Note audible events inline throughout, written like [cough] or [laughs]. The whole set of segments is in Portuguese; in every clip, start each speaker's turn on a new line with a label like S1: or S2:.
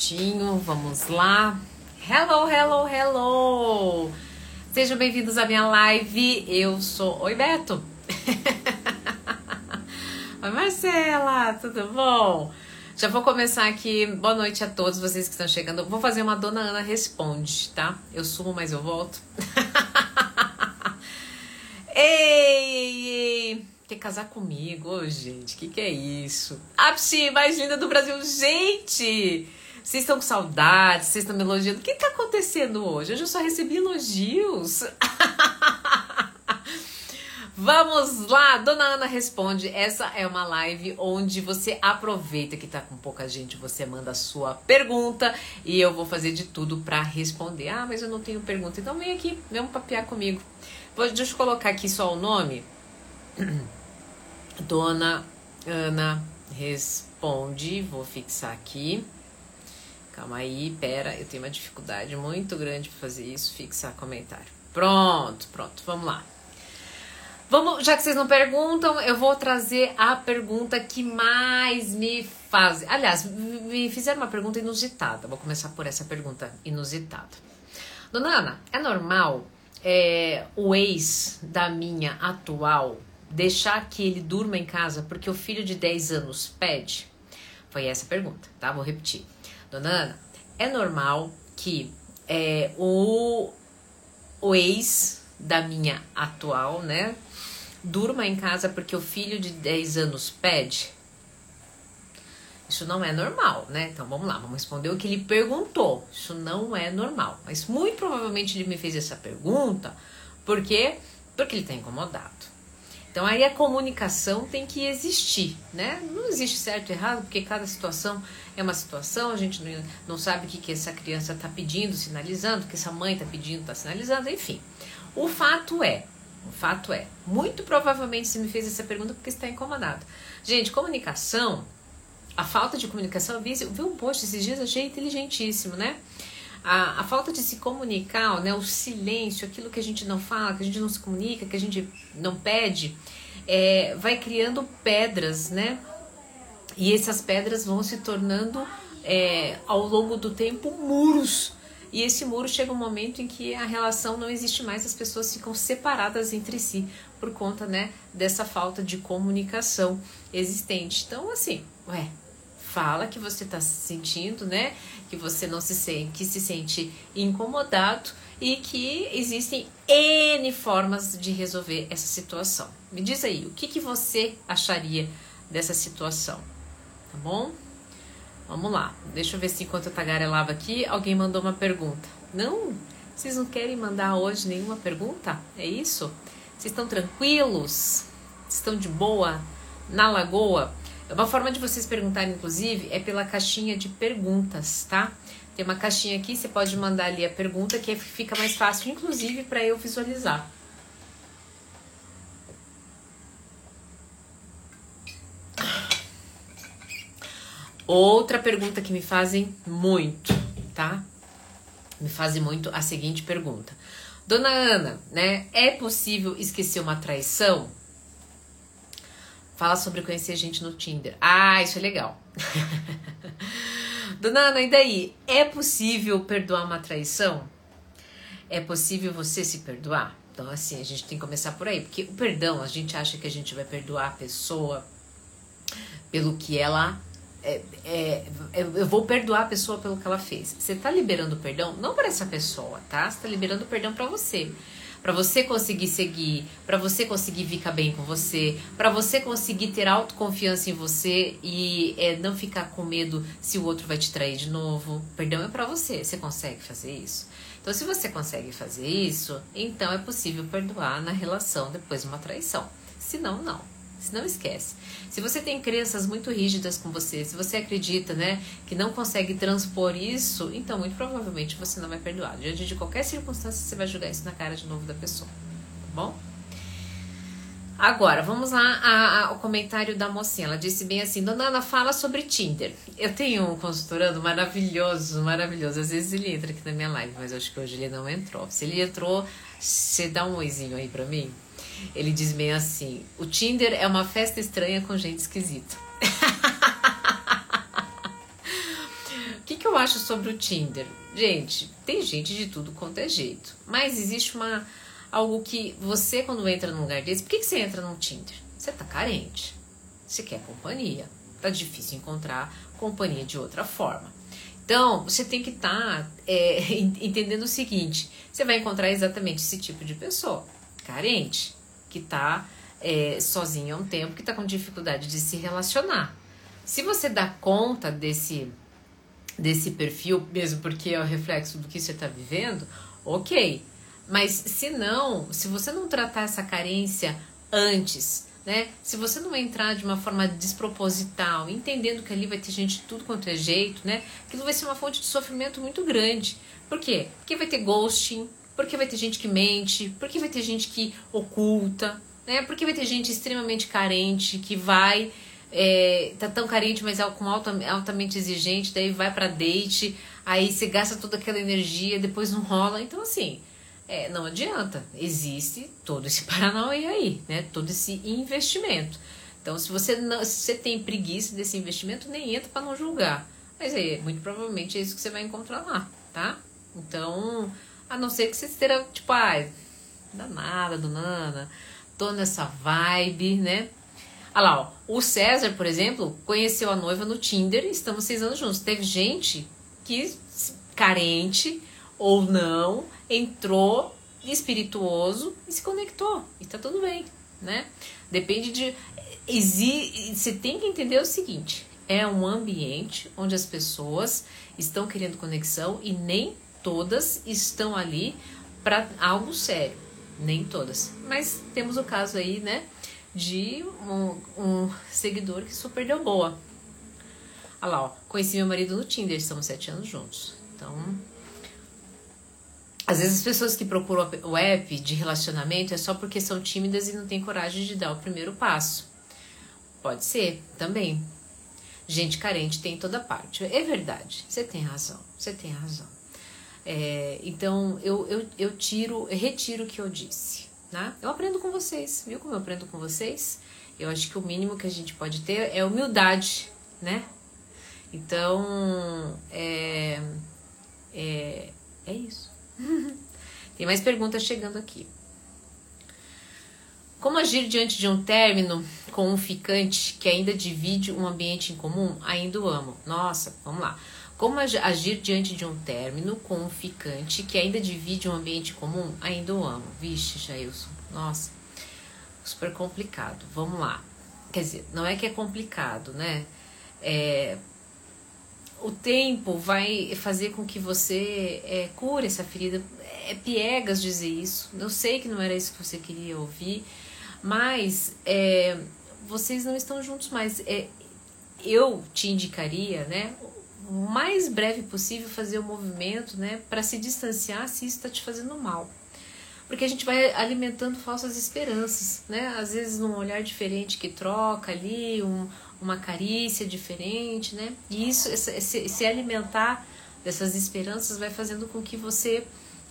S1: minutinho, vamos lá. Hello, hello, hello! Sejam bem-vindos à minha live. Eu sou. Oi, Beto! [laughs] Oi, Marcela, tudo bom? Já vou começar aqui. Boa noite a todos vocês que estão chegando. Vou fazer uma Dona Ana Responde, tá? Eu sumo, mas eu volto. [laughs] ei, ei! Quer casar comigo? Ô, gente, que que é isso? A psi mais linda do Brasil. Gente! Vocês estão com saudade? Vocês estão me elogiando? O que tá acontecendo hoje? Hoje eu só recebi elogios. [laughs] Vamos lá, Dona Ana responde. Essa é uma live onde você aproveita que tá com pouca gente, você manda a sua pergunta e eu vou fazer de tudo para responder. Ah, mas eu não tenho pergunta. Então vem aqui, vem papiar comigo. Vou, deixa eu colocar aqui só o nome. [clears throat] Dona Ana responde. Vou fixar aqui. Calma aí, pera, eu tenho uma dificuldade muito grande para fazer isso, fixar comentário. Pronto, pronto, vamos lá. Vamos, já que vocês não perguntam, eu vou trazer a pergunta que mais me faz. Aliás, me fizeram uma pergunta inusitada. Vou começar por essa pergunta inusitada. Dona Ana, é normal é, o ex da minha atual deixar que ele durma em casa porque o filho de 10 anos pede? Foi essa a pergunta, tá? Vou repetir. Dona Ana, é normal que é, o, o ex da minha atual, né, durma em casa porque o filho de 10 anos pede? Isso não é normal, né? Então vamos lá, vamos responder o que ele perguntou. Isso não é normal. Mas muito provavelmente ele me fez essa pergunta porque porque ele está incomodado. Então aí a comunicação tem que existir, né? Não existe certo e errado, porque cada situação é uma situação, a gente não, não sabe o que, que essa criança está pedindo, sinalizando, o que essa mãe está pedindo, está sinalizando, enfim. O fato é, o fato é, muito provavelmente você me fez essa pergunta porque está incomodado. Gente, comunicação, a falta de comunicação, eu vi, eu vi um post esses dias, achei inteligentíssimo, né? A, a, falta de se comunicar, né, o silêncio, aquilo que a gente não fala, que a gente não se comunica, que a gente não pede, é, vai criando pedras, né? E essas pedras vão se tornando, é, ao longo do tempo, muros. E esse muro chega um momento em que a relação não existe mais, as pessoas ficam separadas entre si por conta, né, dessa falta de comunicação existente. Então, assim, ué, fala que você está se sentindo, né? Que você não se sente, que se sente incomodado e que existem N formas de resolver essa situação. Me diz aí, o que, que você acharia dessa situação? Tá bom? Vamos lá. Deixa eu ver se enquanto eu tagarelava aqui, alguém mandou uma pergunta. Não? Vocês não querem mandar hoje nenhuma pergunta? É isso? Vocês estão tranquilos? Estão de boa? Na lagoa? Uma forma de vocês perguntarem, inclusive, é pela caixinha de perguntas, tá? Tem uma caixinha aqui, você pode mandar ali a pergunta que fica mais fácil, inclusive, para eu visualizar. Outra pergunta que me fazem muito, tá? Me fazem muito a seguinte pergunta. Dona Ana, né? É possível esquecer uma traição? Fala sobre conhecer gente no Tinder. Ah, isso é legal. [laughs] Dona Ana, e daí? É possível perdoar uma traição? É possível você se perdoar? Então, assim, a gente tem que começar por aí. Porque o perdão, a gente acha que a gente vai perdoar a pessoa pelo que ela. É, é, eu vou perdoar a pessoa pelo que ela fez. Você tá liberando perdão não para essa pessoa, tá? Você tá liberando perdão para você para você conseguir seguir, para você conseguir ficar bem com você, para você conseguir ter autoconfiança em você e é, não ficar com medo se o outro vai te trair de novo. Perdão é para você. Você consegue fazer isso? Então, se você consegue fazer isso, então é possível perdoar na relação depois de uma traição. Se não, não. Se não esquece. Se você tem crenças muito rígidas com você, se você acredita, né, que não consegue transpor isso, então muito provavelmente você não vai perdoar. Diante de qualquer circunstância, você vai jogar isso na cara de novo da pessoa. Tá bom? Agora, vamos lá ao comentário da mocinha. Ela disse bem assim: Dona Ana, fala sobre Tinder. Eu tenho um consultorando maravilhoso, maravilhoso. Às vezes ele entra aqui na minha live, mas acho que hoje ele não entrou. Se ele entrou, você dá um oizinho aí pra mim. Ele diz bem assim: o Tinder é uma festa estranha com gente esquisita. [laughs] O que, que eu acho sobre o Tinder? Gente, tem gente de tudo quanto é jeito. Mas existe uma algo que você, quando entra num lugar desse, por que, que você entra no Tinder? Você tá carente. Você quer companhia. Tá difícil encontrar companhia de outra forma. Então, você tem que estar tá, é, [laughs] entendendo o seguinte: você vai encontrar exatamente esse tipo de pessoa, carente, que tá é, sozinha há um tempo, que tá com dificuldade de se relacionar. Se você dá conta desse, desse perfil, mesmo porque é o reflexo do que você está vivendo, ok. Mas se não, se você não tratar essa carência antes, né? Se você não entrar de uma forma desproposital, entendendo que ali vai ter gente de tudo quanto é jeito, né? Aquilo vai ser uma fonte de sofrimento muito grande. Por quê? Porque vai ter ghosting, porque vai ter gente que mente, porque vai ter gente que oculta, né? Porque vai ter gente extremamente carente que vai é, tá tão carente, mas é com alta, altamente exigente, daí vai para date, aí você gasta toda aquela energia, depois não rola. Então, assim, é, não adianta. Existe todo esse [laughs] paranauê aí, né? Todo esse investimento. Então, se você, não, se você tem preguiça desse investimento, nem entra para não julgar. Mas aí, muito provavelmente é isso que você vai encontrar lá, tá? Então, a não ser que você esteja, tipo, ah, danada, do nana, tô nessa vibe, né? Olha lá, ó, o César, por exemplo, conheceu a noiva no Tinder e estamos seis anos juntos. Teve gente que, carente ou não, entrou espirituoso e se conectou. E tá tudo bem, né? Depende de. Você tem que entender o seguinte: é um ambiente onde as pessoas estão querendo conexão e nem todas estão ali para algo sério. Nem todas. Mas temos o caso aí, né? De um, um seguidor que super deu boa. Olha lá, ó. Conheci meu marido no Tinder, estamos sete anos juntos. Então, às vezes as pessoas que procuram o app de relacionamento é só porque são tímidas e não têm coragem de dar o primeiro passo. Pode ser, também. Gente carente tem em toda parte. É verdade, você tem razão, você tem razão. É, então eu, eu, eu tiro, eu retiro o que eu disse. Né? Eu aprendo com vocês, viu como eu aprendo com vocês? Eu acho que o mínimo que a gente pode ter é humildade, né? Então, é, é, é isso. [laughs] Tem mais perguntas chegando aqui. Como agir diante de um término com um ficante que ainda divide um ambiente em comum? Ainda o amo. Nossa, vamos lá. Como agir diante de um término com um ficante que ainda divide um ambiente comum? Ainda o amo. Vixe, Jailson. Nossa, super complicado. Vamos lá. Quer dizer, não é que é complicado, né? É, o tempo vai fazer com que você é, cure essa ferida. É piegas dizer isso. Eu sei que não era isso que você queria ouvir, mas é, vocês não estão juntos mais. É, eu te indicaria, né, mais breve possível fazer o movimento, né, para se distanciar se isso está te fazendo mal. Porque a gente vai alimentando falsas esperanças, né? Às vezes num olhar diferente que troca ali, um, uma carícia diferente, né? E isso, esse, se alimentar dessas esperanças vai fazendo com que você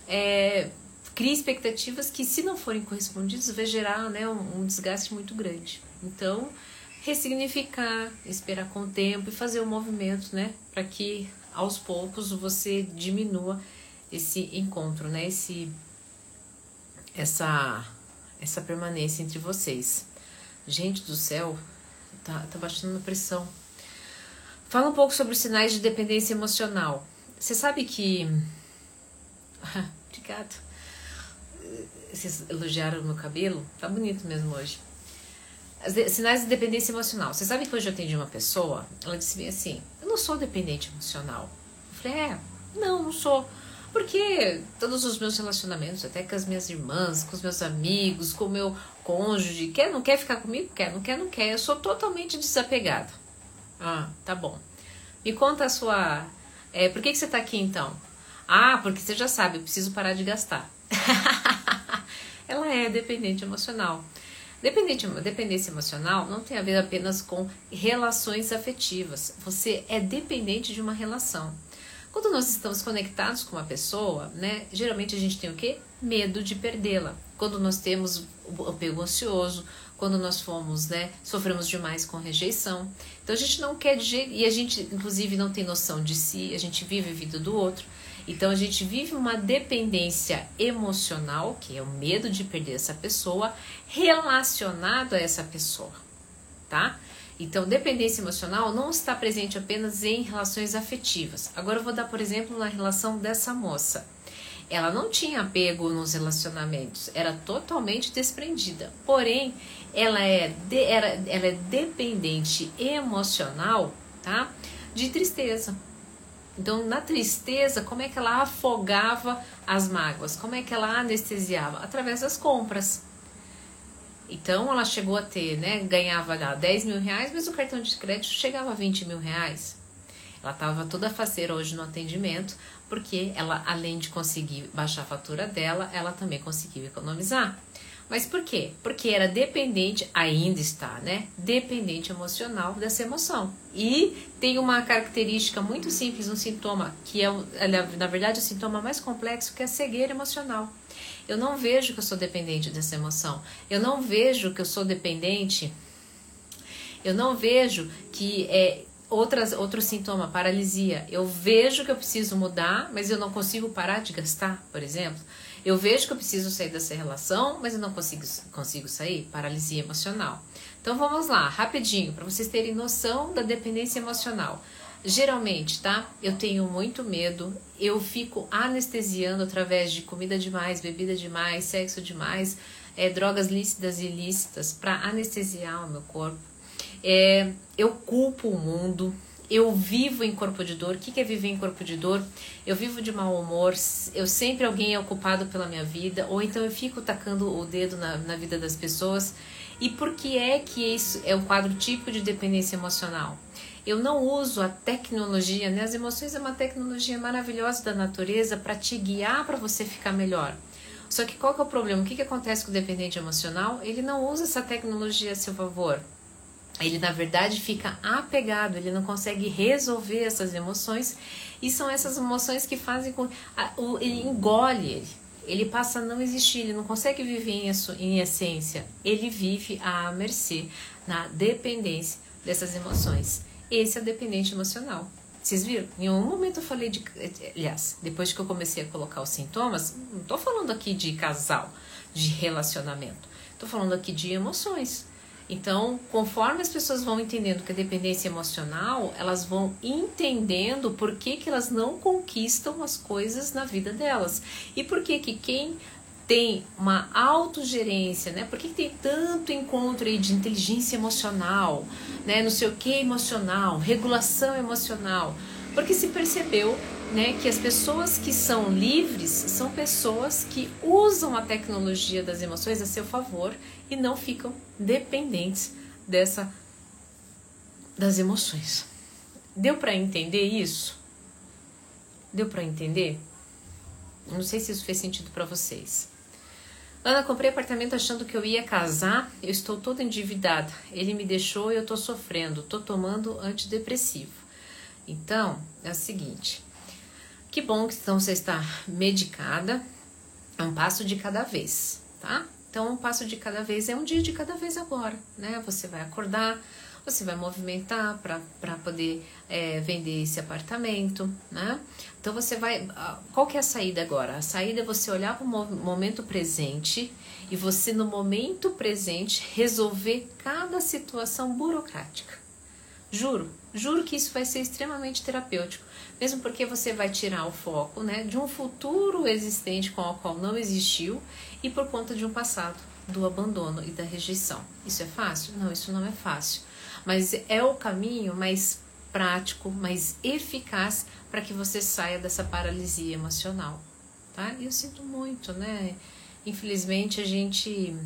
S1: é, crie expectativas que, se não forem correspondidas, vai gerar né, um, um desgaste muito grande. Então, ressignificar, esperar com o tempo e fazer o um movimento, né? Para que aos poucos você diminua esse encontro, né? Esse, essa, essa permanência entre vocês. Gente do céu, tá, tá baixando a pressão. Fala um pouco sobre os sinais de dependência emocional. Você sabe que. [laughs] Obrigada. Vocês elogiaram o meu cabelo? Tá bonito mesmo hoje. Sinais de dependência emocional. Você sabe que hoje eu atendi uma pessoa, ela disse bem assim: Eu não sou dependente emocional. Eu falei: É, não, não sou. Porque todos os meus relacionamentos, até com as minhas irmãs, com os meus amigos, com o meu cônjuge, quer, não quer ficar comigo? Quer, não quer, não quer. Eu sou totalmente desapegada. Ah, tá bom. Me conta a sua. É, por que, que você tá aqui então? Ah, porque você já sabe, eu preciso parar de gastar. [laughs] Ela é dependente emocional. Dependente, dependência emocional não tem a ver apenas com relações afetivas. Você é dependente de uma relação. Quando nós estamos conectados com uma pessoa, né, geralmente a gente tem o quê? Medo de perdê-la. Quando nós temos o apego ansioso, quando nós fomos, né, sofremos demais com rejeição. Então a gente não quer de jeito, e a gente inclusive não tem noção de si, a gente vive a vida do outro. Então a gente vive uma dependência emocional, que é o medo de perder essa pessoa, relacionado a essa pessoa, tá? Então, dependência emocional não está presente apenas em relações afetivas. Agora eu vou dar, por exemplo, na relação dessa moça. Ela não tinha apego nos relacionamentos, era totalmente desprendida. Porém, ela é, de, era, ela é dependente emocional, tá? De tristeza. Então, na tristeza, como é que ela afogava as mágoas? Como é que ela anestesiava? Através das compras. Então, ela chegou a ter, né? Ganhava lá 10 mil reais, mas o cartão de crédito chegava a 20 mil reais. Ela estava toda faceira hoje no atendimento, porque ela, além de conseguir baixar a fatura dela, ela também conseguiu economizar. Mas por quê? Porque era dependente, ainda está, né? Dependente emocional dessa emoção. E tem uma característica muito simples, um sintoma, que é, na verdade, o sintoma mais complexo, que é a cegueira emocional. Eu não vejo que eu sou dependente dessa emoção. Eu não vejo que eu sou dependente. Eu não vejo que é outras, outro sintoma, paralisia. Eu vejo que eu preciso mudar, mas eu não consigo parar de gastar, por exemplo. Eu vejo que eu preciso sair dessa relação, mas eu não consigo, consigo sair. Paralisia emocional. Então vamos lá, rapidinho, para vocês terem noção da dependência emocional. Geralmente, tá? Eu tenho muito medo, eu fico anestesiando através de comida demais, bebida demais, sexo demais, é, drogas lícitas e ilícitas para anestesiar o meu corpo. É, eu culpo o mundo, eu vivo em corpo de dor. O que é viver em corpo de dor? Eu vivo de mau humor, eu sempre alguém é ocupado pela minha vida, ou então eu fico tacando o dedo na, na vida das pessoas. E por que é que isso é o quadro típico de dependência emocional? Eu não uso a tecnologia, né? As emoções é uma tecnologia maravilhosa da natureza para te guiar para você ficar melhor. Só que qual que é o problema? O que, que acontece com o dependente emocional? Ele não usa essa tecnologia a seu favor ele na verdade fica apegado, ele não consegue resolver essas emoções e são essas emoções que fazem com ele engole ele, ele passa a não existir, ele não consegue viver em, em essência, ele vive à mercê, na dependência dessas emoções. Esse é o dependente emocional. Vocês viram? Em um momento eu falei de. Aliás, depois que eu comecei a colocar os sintomas, não estou falando aqui de casal, de relacionamento. Estou falando aqui de emoções. Então, conforme as pessoas vão entendendo que a dependência emocional, elas vão entendendo por que, que elas não conquistam as coisas na vida delas. E por que que quem tem uma autogerência, né? Por que, que tem tanto encontro aí de inteligência emocional, né? Não sei o que emocional, regulação emocional. Porque se percebeu né, que as pessoas que são livres são pessoas que usam a tecnologia das emoções a seu favor e não ficam dependentes dessa das emoções. Deu para entender isso? Deu para entender? Não sei se isso fez sentido para vocês. Ana, comprei apartamento achando que eu ia casar, eu estou toda endividada. Ele me deixou e eu estou sofrendo, estou tomando antidepressivo. Então, é o seguinte, que bom que então você está medicada, é um passo de cada vez, tá? Então, um passo de cada vez é um dia de cada vez agora, né? Você vai acordar, você vai movimentar para poder é, vender esse apartamento, né? Então, você vai. Qual que é a saída agora? A saída é você olhar para o momento presente e você, no momento presente, resolver cada situação burocrática. Juro, juro que isso vai ser extremamente terapêutico, mesmo porque você vai tirar o foco né, de um futuro existente com o qual não existiu e por conta de um passado do abandono e da rejeição. Isso é fácil? Não, isso não é fácil, mas é o caminho mais prático, mais eficaz para que você saia dessa paralisia emocional, tá? E eu sinto muito, né? Infelizmente a gente,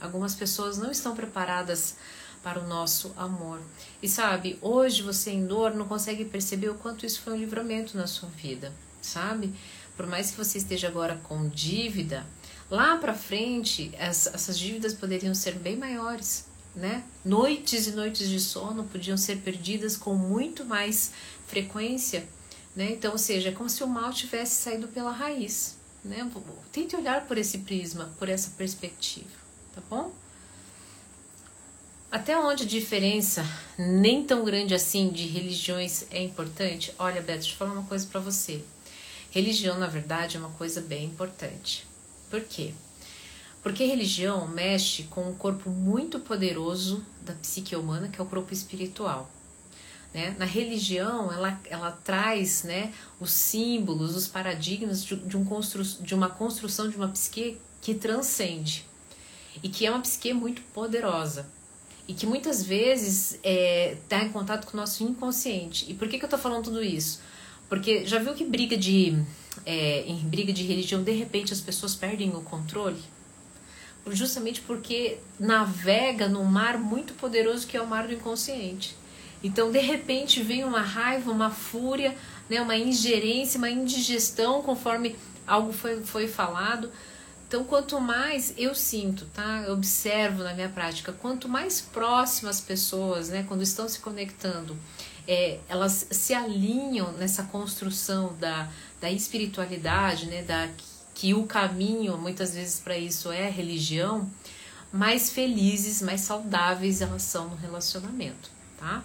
S1: algumas pessoas não estão preparadas para o nosso amor. E sabe, hoje você em dor não consegue perceber o quanto isso foi um livramento na sua vida, sabe? Por mais que você esteja agora com dívida, lá para frente essas dívidas poderiam ser bem maiores, né? Noites e noites de sono podiam ser perdidas com muito mais frequência, né? Então, ou seja, é como se o mal tivesse saído pela raiz, né? Tente olhar por esse prisma, por essa perspectiva, tá bom? Até onde a diferença, nem tão grande assim, de religiões é importante? Olha, Beto, deixa eu falar uma coisa para você. Religião, na verdade, é uma coisa bem importante. Por quê? Porque religião mexe com um corpo muito poderoso da psique humana, que é o corpo espiritual. Né? Na religião, ela, ela traz né, os símbolos, os paradigmas de, de, um constru, de uma construção de uma psique que transcende e que é uma psique muito poderosa e que muitas vezes está é, tá em contato com o nosso inconsciente. E por que, que eu estou falando tudo isso? Porque já viu que briga de é, em briga de religião de repente as pessoas perdem o controle? Justamente porque navega num mar muito poderoso que é o mar do inconsciente. Então, de repente, vem uma raiva, uma fúria, né, uma ingerência, uma indigestão, conforme algo foi, foi falado. Então, quanto mais eu sinto, tá? Eu observo na minha prática, quanto mais próximas as pessoas, né, quando estão se conectando, é, elas se alinham nessa construção da, da espiritualidade, né, da, que o caminho, muitas vezes, para isso é religião, mais felizes, mais saudáveis elas são no relacionamento, tá?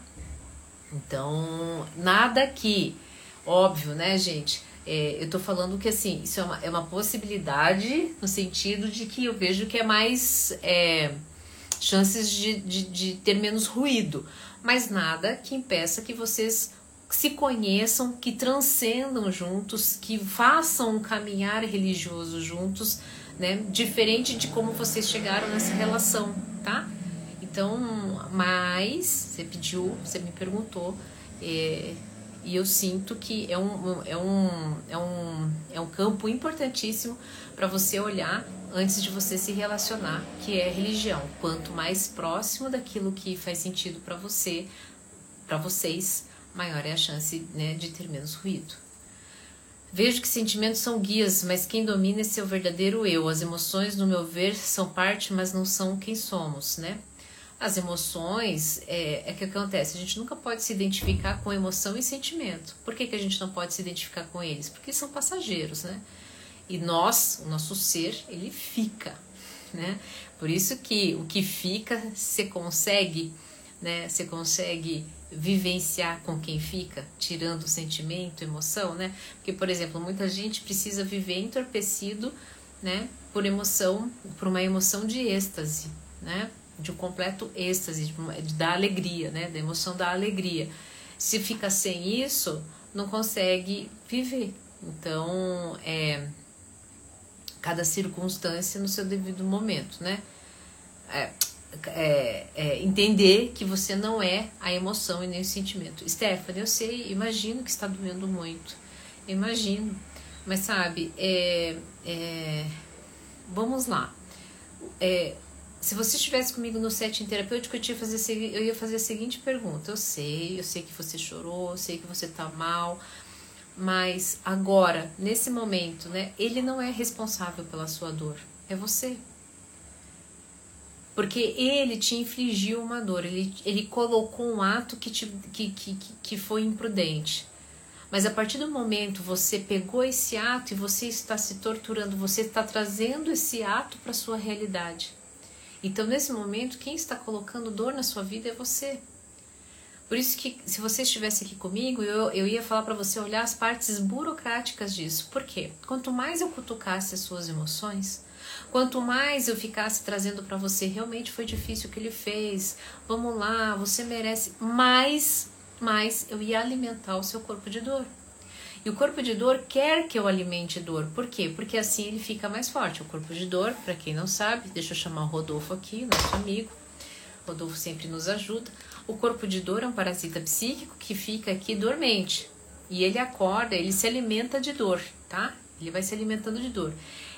S1: Então, nada que, óbvio, né, gente? É, eu tô falando que assim, isso é uma, é uma possibilidade no sentido de que eu vejo que é mais é, chances de, de, de ter menos ruído, mas nada que impeça que vocês se conheçam, que transcendam juntos, que façam um caminhar religioso juntos, né? Diferente de como vocês chegaram nessa relação, tá? Então, mas você pediu, você me perguntou, é, e eu sinto que é um, é um, é um, é um campo importantíssimo para você olhar antes de você se relacionar, que é religião. Quanto mais próximo daquilo que faz sentido para você, para vocês, maior é a chance né, de ter menos ruído. Vejo que sentimentos são guias, mas quem domina é seu verdadeiro eu. As emoções, no meu ver, são parte, mas não são quem somos, né? As emoções, é, é que acontece, a gente nunca pode se identificar com emoção e sentimento. Por que, que a gente não pode se identificar com eles? Porque são passageiros, né? E nós, o nosso ser, ele fica, né? Por isso que o que fica, você consegue, né? Você consegue vivenciar com quem fica, tirando o sentimento, emoção, né? Porque, por exemplo, muita gente precisa viver entorpecido, né? Por emoção, por uma emoção de êxtase, né? De um completo êxtase, de, da alegria, né? Da emoção da alegria. Se fica sem isso, não consegue viver. Então, é cada circunstância no seu devido momento, né? É, é, é, entender que você não é a emoção e nem o sentimento. Stephanie, eu sei, imagino que está doendo muito. Imagino. Mas sabe, é, é, vamos lá. Se você estivesse comigo no setting terapêutico, eu, ia fazer, eu ia fazer a seguinte pergunta. Eu sei, eu sei que você chorou, eu sei que você tá mal, mas agora, nesse momento, né, ele não é responsável pela sua dor, é você. Porque ele te infligiu uma dor, ele, ele colocou um ato que, te, que, que, que foi imprudente. Mas a partir do momento você pegou esse ato e você está se torturando, você está trazendo esse ato para sua realidade. Então, nesse momento, quem está colocando dor na sua vida é você. Por isso que, se você estivesse aqui comigo, eu, eu ia falar para você olhar as partes burocráticas disso. Por quê? Quanto mais eu cutucasse as suas emoções, quanto mais eu ficasse trazendo para você, realmente foi difícil o que ele fez, vamos lá, você merece, mais, mais eu ia alimentar o seu corpo de dor. E o corpo de dor quer que eu alimente dor. Por quê? Porque assim ele fica mais forte. O corpo de dor, para quem não sabe, deixa eu chamar o Rodolfo aqui, nosso amigo. O Rodolfo sempre nos ajuda. O corpo de dor é um parasita psíquico que fica aqui dormente. E ele acorda, ele se alimenta de dor, tá? Ele vai se alimentando de dor.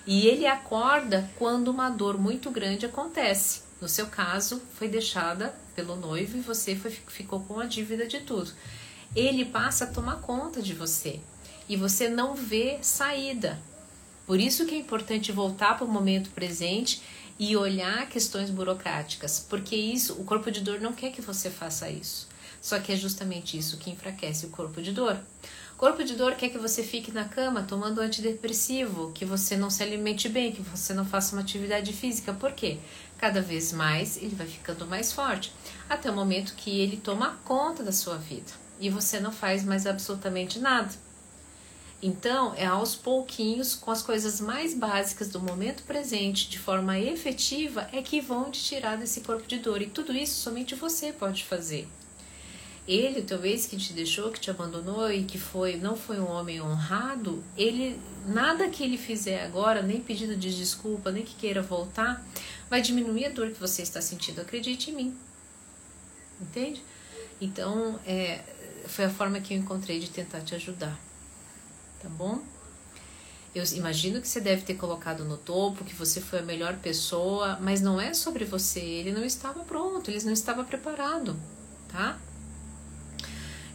S1: E ele acorda quando uma dor muito grande acontece. No seu caso, foi deixada pelo noivo e você foi, ficou com a dívida de tudo. Ele passa a tomar conta de você e você não vê saída. Por isso que é importante voltar para o momento presente e olhar questões burocráticas, porque isso, o corpo de dor não quer que você faça isso. Só que é justamente isso que enfraquece o corpo de dor. Corpo de dor quer que você fique na cama tomando antidepressivo, que você não se alimente bem, que você não faça uma atividade física. Por quê? Cada vez mais ele vai ficando mais forte, até o momento que ele toma conta da sua vida e você não faz mais absolutamente nada. Então, é aos pouquinhos, com as coisas mais básicas do momento presente, de forma efetiva, é que vão te tirar desse corpo de dor. E tudo isso somente você pode fazer. Ele, talvez que te deixou, que te abandonou e que foi não foi um homem honrado, ele nada que ele fizer agora, nem pedido de desculpa, nem que queira voltar, vai diminuir a dor que você está sentindo. Acredite em mim. Entende? Então, é, foi a forma que eu encontrei de tentar te ajudar. Tá bom? Eu imagino que você deve ter colocado no topo que você foi a melhor pessoa, mas não é sobre você. Ele não estava pronto, ele não estava preparado, tá?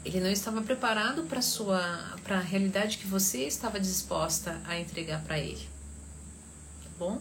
S1: Ele não estava preparado para sua para a realidade que você estava disposta a entregar para ele. Tá bom?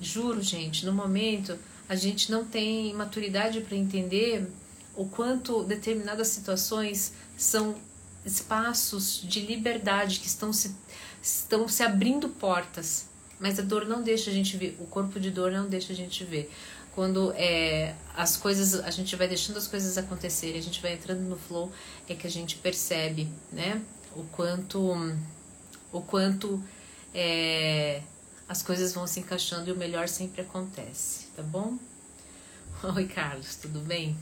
S1: Juro, gente, no momento a gente não tem maturidade para entender o quanto determinadas situações são espaços de liberdade que estão se, estão se abrindo portas. Mas a dor não deixa a gente ver, o corpo de dor não deixa a gente ver quando é, as coisas, a gente vai deixando as coisas acontecerem, a gente vai entrando no flow, é que a gente percebe, né? O quanto, o quanto é, as coisas vão se encaixando e o melhor sempre acontece, tá bom? [laughs] Oi, Carlos, tudo bem?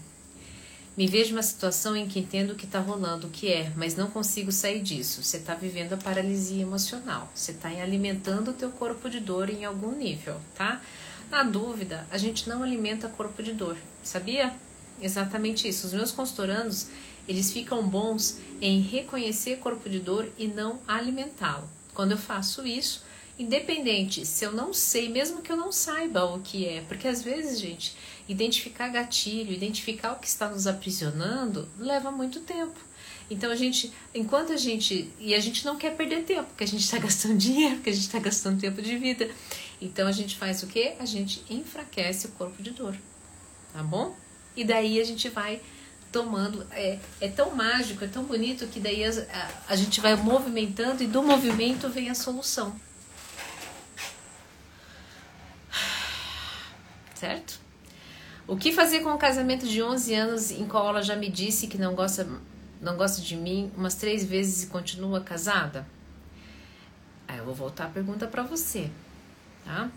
S1: Me vejo uma situação em que entendo o que está rolando, o que é, mas não consigo sair disso. Você está vivendo a paralisia emocional. Você está alimentando o teu corpo de dor em algum nível, tá? Na dúvida, a gente não alimenta corpo de dor, sabia? Exatamente isso. Os meus consultorandos, eles ficam bons em reconhecer corpo de dor e não alimentá-lo. Quando eu faço isso, independente se eu não sei, mesmo que eu não saiba o que é, porque às vezes, gente, identificar gatilho, identificar o que está nos aprisionando, leva muito tempo. Então a gente, enquanto a gente. E a gente não quer perder tempo, porque a gente está [laughs] gastando dinheiro, porque a gente está gastando tempo de vida. Então a gente faz o que? A gente enfraquece o corpo de dor. Tá bom? E daí a gente vai tomando. É, é tão mágico, é tão bonito que daí a, a, a gente vai movimentando e do movimento vem a solução. Certo? O que fazer com um casamento de 11 anos em qual ela já me disse que não gosta não gosta de mim umas três vezes e continua casada? Aí eu vou voltar a pergunta para você, tá?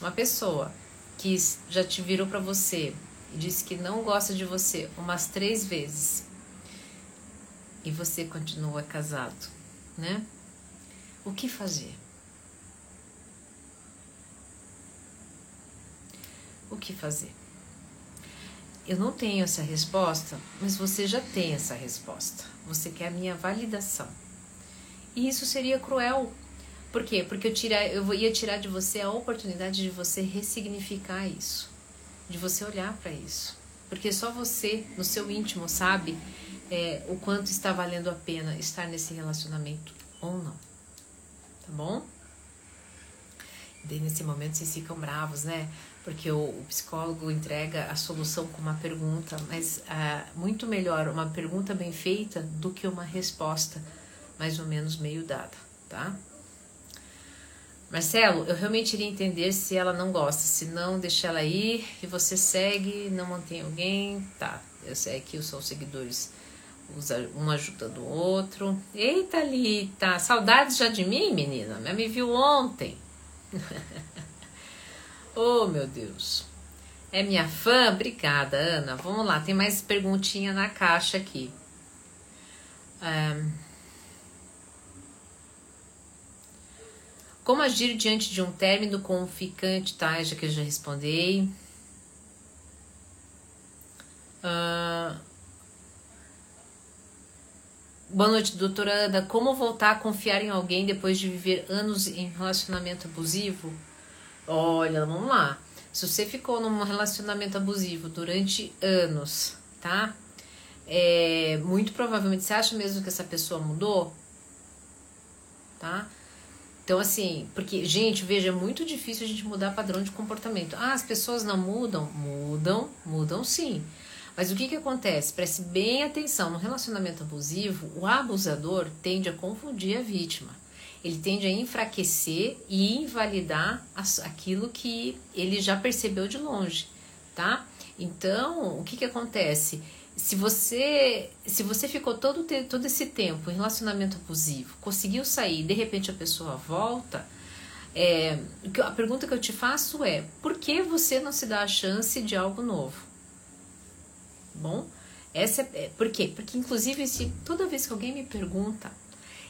S1: Uma pessoa que já te virou para você e disse que não gosta de você umas três vezes e você continua casado, né? O que fazer? O que fazer? Eu não tenho essa resposta, mas você já tem essa resposta. Você quer a minha validação. E isso seria cruel. Por quê? Porque eu, tira, eu ia tirar de você a oportunidade de você ressignificar isso, de você olhar para isso. Porque só você, no seu íntimo, sabe é, o quanto está valendo a pena estar nesse relacionamento ou não. Tá bom? E nesse momento, vocês ficam bravos, né? Porque o, o, psicólogo entrega a solução com uma pergunta, mas ah, muito melhor uma pergunta bem feita do que uma resposta mais ou menos meio dada, tá? Marcelo, eu realmente iria entender se ela não gosta, se não, deixa ela ir e você segue, não mantém alguém, tá? Eu sei que os seus seguidores um ajudando o outro. Eita, Lita, saudades já de mim, menina? Me viu ontem. [laughs] Oh, meu Deus. É minha fã? Obrigada, Ana. Vamos lá, tem mais perguntinha na caixa aqui. Um... Como agir diante de um término com um ficante? Tá, já que eu já respondi. Uh... Boa noite, doutora Ana. Como voltar a confiar em alguém depois de viver anos em relacionamento abusivo? Olha, vamos lá. Se você ficou num relacionamento abusivo durante anos, tá? É, muito provavelmente você acha mesmo que essa pessoa mudou, tá? Então, assim, porque, gente, veja, é muito difícil a gente mudar padrão de comportamento. Ah, as pessoas não mudam? Mudam, mudam sim. Mas o que, que acontece? Preste bem atenção: no relacionamento abusivo, o abusador tende a confundir a vítima. Ele tende a enfraquecer e invalidar aquilo que ele já percebeu de longe, tá? Então, o que, que acontece? Se você, se você ficou todo, todo esse tempo em relacionamento abusivo, conseguiu sair, de repente a pessoa volta, é, a pergunta que eu te faço é: por que você não se dá a chance de algo novo? Bom, essa é, é por quê? Porque inclusive se toda vez que alguém me pergunta,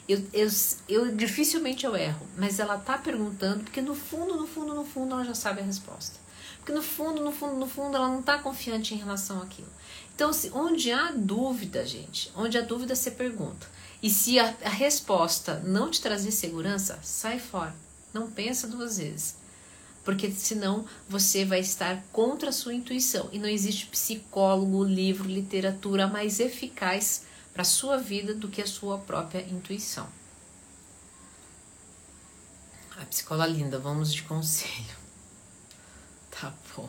S1: eu, eu, eu dificilmente eu erro, mas ela tá perguntando porque no fundo, no fundo, no fundo ela já sabe a resposta. Porque no fundo, no fundo, no fundo ela não está confiante em relação àquilo. Então, se, onde há dúvida, gente, onde há dúvida, você pergunta. E se a, a resposta não te trazer segurança, sai fora. Não pensa duas vezes. Porque senão você vai estar contra a sua intuição. E não existe psicólogo, livro, literatura mais eficaz para a sua vida do que a sua própria intuição. A psicóloga linda, vamos de conselho. [laughs] Tá bom.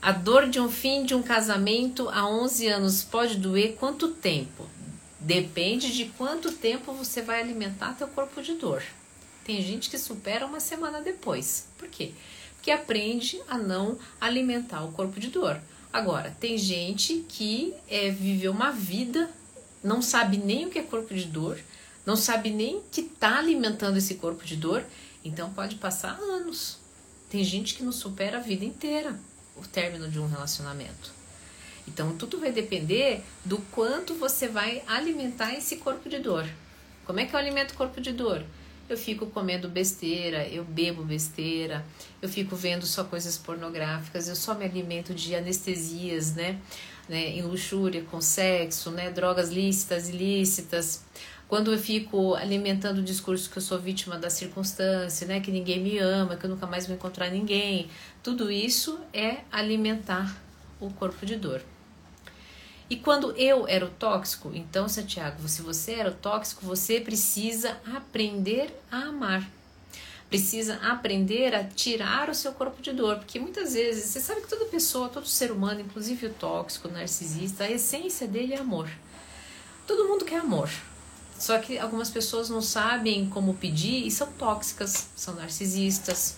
S1: A dor de um fim de um casamento há 11 anos pode doer quanto tempo? Depende de quanto tempo você vai alimentar teu corpo de dor. Tem gente que supera uma semana depois. Por quê? Porque aprende a não alimentar o corpo de dor. Agora, tem gente que é, viveu uma vida, não sabe nem o que é corpo de dor, não sabe nem que está alimentando esse corpo de dor, então pode passar anos. Tem gente que não supera a vida inteira o término de um relacionamento. Então, tudo vai depender do quanto você vai alimentar esse corpo de dor. Como é que eu alimento o corpo de dor? Eu fico comendo besteira, eu bebo besteira, eu fico vendo só coisas pornográficas, eu só me alimento de anestesias, né? né em luxúria, com sexo, né? Drogas lícitas, ilícitas. Quando eu fico alimentando o discurso que eu sou vítima da circunstância, né? Que ninguém me ama, que eu nunca mais vou encontrar ninguém, tudo isso é alimentar o corpo de dor. E quando eu era o tóxico, então, Santiago, se você era o tóxico, você precisa aprender a amar. Precisa aprender a tirar o seu corpo de dor, porque muitas vezes, você sabe que toda pessoa, todo ser humano, inclusive o tóxico, o narcisista, a essência dele é amor. Todo mundo quer amor. Só que algumas pessoas não sabem como pedir e são tóxicas, são narcisistas,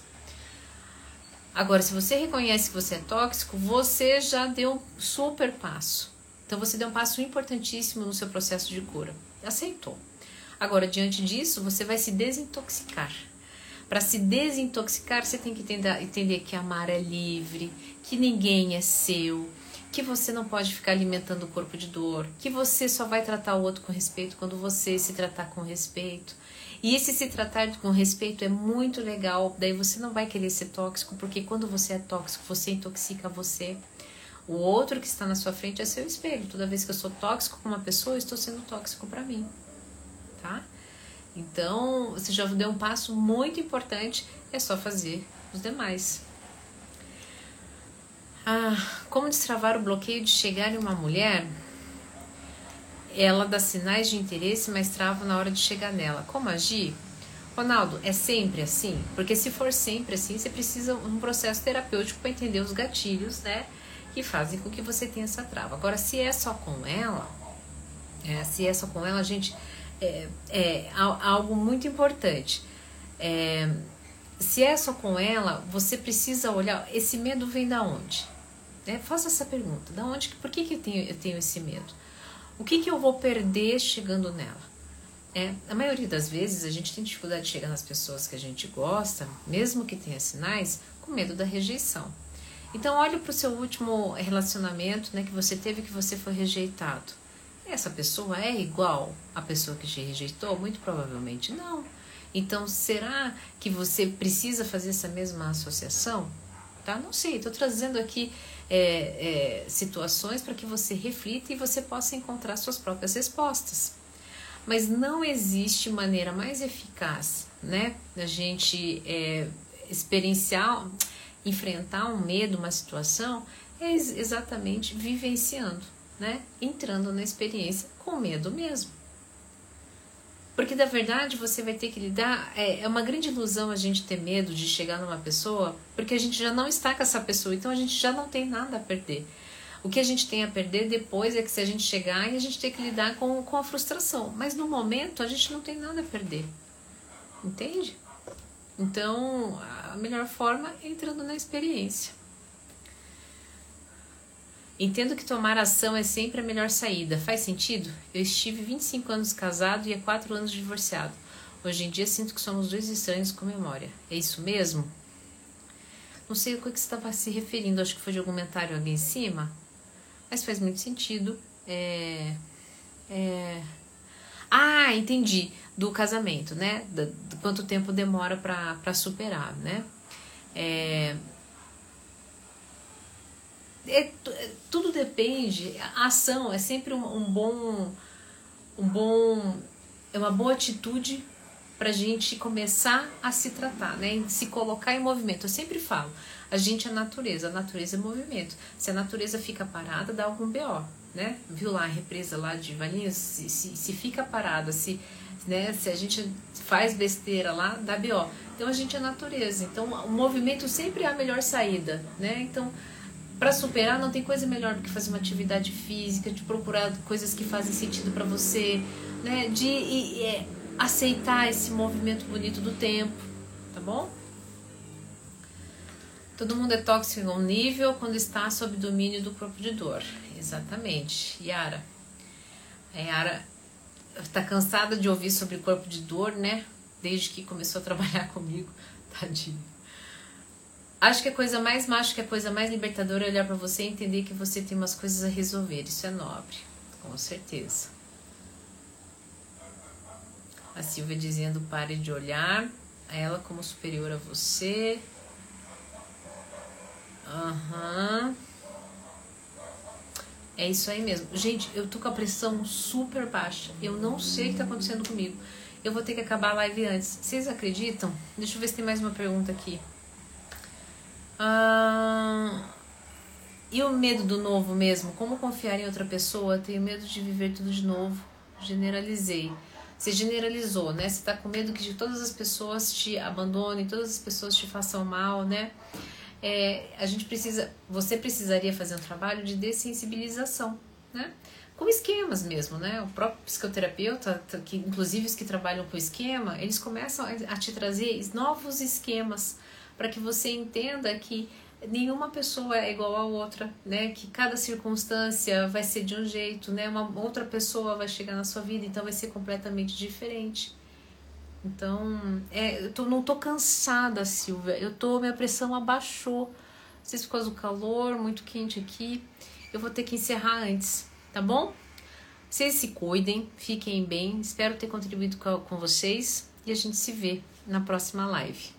S1: Agora, se você reconhece que você é tóxico, você já deu um super passo. Então, você deu um passo importantíssimo no seu processo de cura. Aceitou. Agora, diante disso, você vai se desintoxicar. Para se desintoxicar, você tem que entender, que amar é livre, que ninguém é seu, que você não pode ficar alimentando o corpo de dor, que você só vai tratar o outro com respeito quando você se tratar com respeito. E esse se tratar com respeito é muito legal, daí você não vai querer ser tóxico, porque quando você é tóxico, você intoxica você. O outro que está na sua frente é seu espelho. Toda vez que eu sou tóxico com uma pessoa, eu estou sendo tóxico para mim, tá? Então, você já deu um passo muito importante, é só fazer os demais. Ah, como destravar o bloqueio de chegar em uma mulher? Ela dá sinais de interesse, mas trava na hora de chegar nela. Como agir? Ronaldo, é sempre assim? Porque se for sempre assim, você precisa um processo terapêutico para entender os gatilhos, né? Que fazem com que você tenha essa trava. Agora, se é só com ela, é, se é só com ela, gente, é, é algo muito importante. É, se é só com ela, você precisa olhar. Esse medo vem da onde? É, faça essa pergunta. Da onde? Por que, que eu, tenho, eu tenho esse medo? O que, que eu vou perder chegando nela? É, a maioria das vezes a gente tem dificuldade de chegar nas pessoas que a gente gosta, mesmo que tenha sinais, com medo da rejeição. Então olhe para o seu último relacionamento, né, que você teve que você foi rejeitado. Essa pessoa é igual à pessoa que te rejeitou? Muito provavelmente não. Então será que você precisa fazer essa mesma associação? Tá? Não sei. Estou trazendo aqui é, é, situações para que você reflita e você possa encontrar suas próprias respostas. Mas não existe maneira mais eficaz, né, da gente é, experienciar, enfrentar um medo, uma situação, é exatamente vivenciando, né, entrando na experiência com medo mesmo. Porque na verdade você vai ter que lidar. É, é uma grande ilusão a gente ter medo de chegar numa pessoa, porque a gente já não está com essa pessoa, então a gente já não tem nada a perder. O que a gente tem a perder depois é que se a gente chegar e a gente tem que lidar com, com a frustração. Mas no momento a gente não tem nada a perder. Entende? Então, a melhor forma é entrando na experiência. Entendo que tomar ação é sempre a melhor saída. Faz sentido? Eu estive 25 anos casado e há 4 anos divorciado. Hoje em dia sinto que somos dois estranhos com memória. É isso mesmo? Não sei o que você estava se referindo, acho que foi de algum comentário ali em cima, mas faz muito sentido. É, é... Ah, entendi. Do casamento, né? Do, do quanto tempo demora para superar, né? É, é, é, tudo depende. A ação é sempre um, um bom, um bom, é uma boa atitude para a gente começar a se tratar, né? Se colocar em movimento. Eu sempre falo, a gente é natureza, a natureza é movimento. Se a natureza fica parada, dá algum BO, né? Viu lá a represa lá de Valinhos? Se, se, se fica parada, se, né? se a gente faz besteira lá, dá BO. Então a gente é natureza. Então o movimento sempre é a melhor saída, né? Então para superar não tem coisa melhor do que fazer uma atividade física, de procurar coisas que fazem sentido para você, né? De e, é, aceitar esse movimento bonito do tempo, tá bom? Todo mundo é tóxico em um nível quando está sob domínio do corpo de dor. Exatamente. Yara. A Yara está cansada de ouvir sobre corpo de dor, né? Desde que começou a trabalhar [laughs] comigo. Tadinho. Acho que a coisa mais macho, que a coisa mais libertadora é olhar para você e entender que você tem umas coisas a resolver. Isso é nobre, com certeza. A Silvia dizendo: pare de olhar ela como superior a você. Aham. Uhum. É isso aí mesmo. Gente, eu tô com a pressão super baixa. Eu não sei o que tá acontecendo comigo. Eu vou ter que acabar a live antes. Vocês acreditam? Deixa eu ver se tem mais uma pergunta aqui. Ah, e o medo do novo mesmo? Como confiar em outra pessoa? Tenho medo de viver tudo de novo. Generalizei. Você generalizou, né? Você tá com medo que todas as pessoas te abandonem, todas as pessoas te façam mal, né? É, a gente precisa, você precisaria fazer um trabalho de dessensibilização, né? Com esquemas mesmo, né? O próprio psicoterapeuta, que inclusive os que trabalham com esquema, eles começam a te trazer novos esquemas para que você entenda que nenhuma pessoa é igual a outra, né? Que cada circunstância vai ser de um jeito, né? Uma outra pessoa vai chegar na sua vida, então vai ser completamente diferente. Então, é, eu tô, não tô cansada, Silvia. Eu tô, minha pressão abaixou. Não sei se por causa do calor, muito quente aqui. Eu vou ter que encerrar antes, tá bom? Vocês se cuidem, fiquem bem. Espero ter contribuído com, com vocês e a gente se vê na próxima live.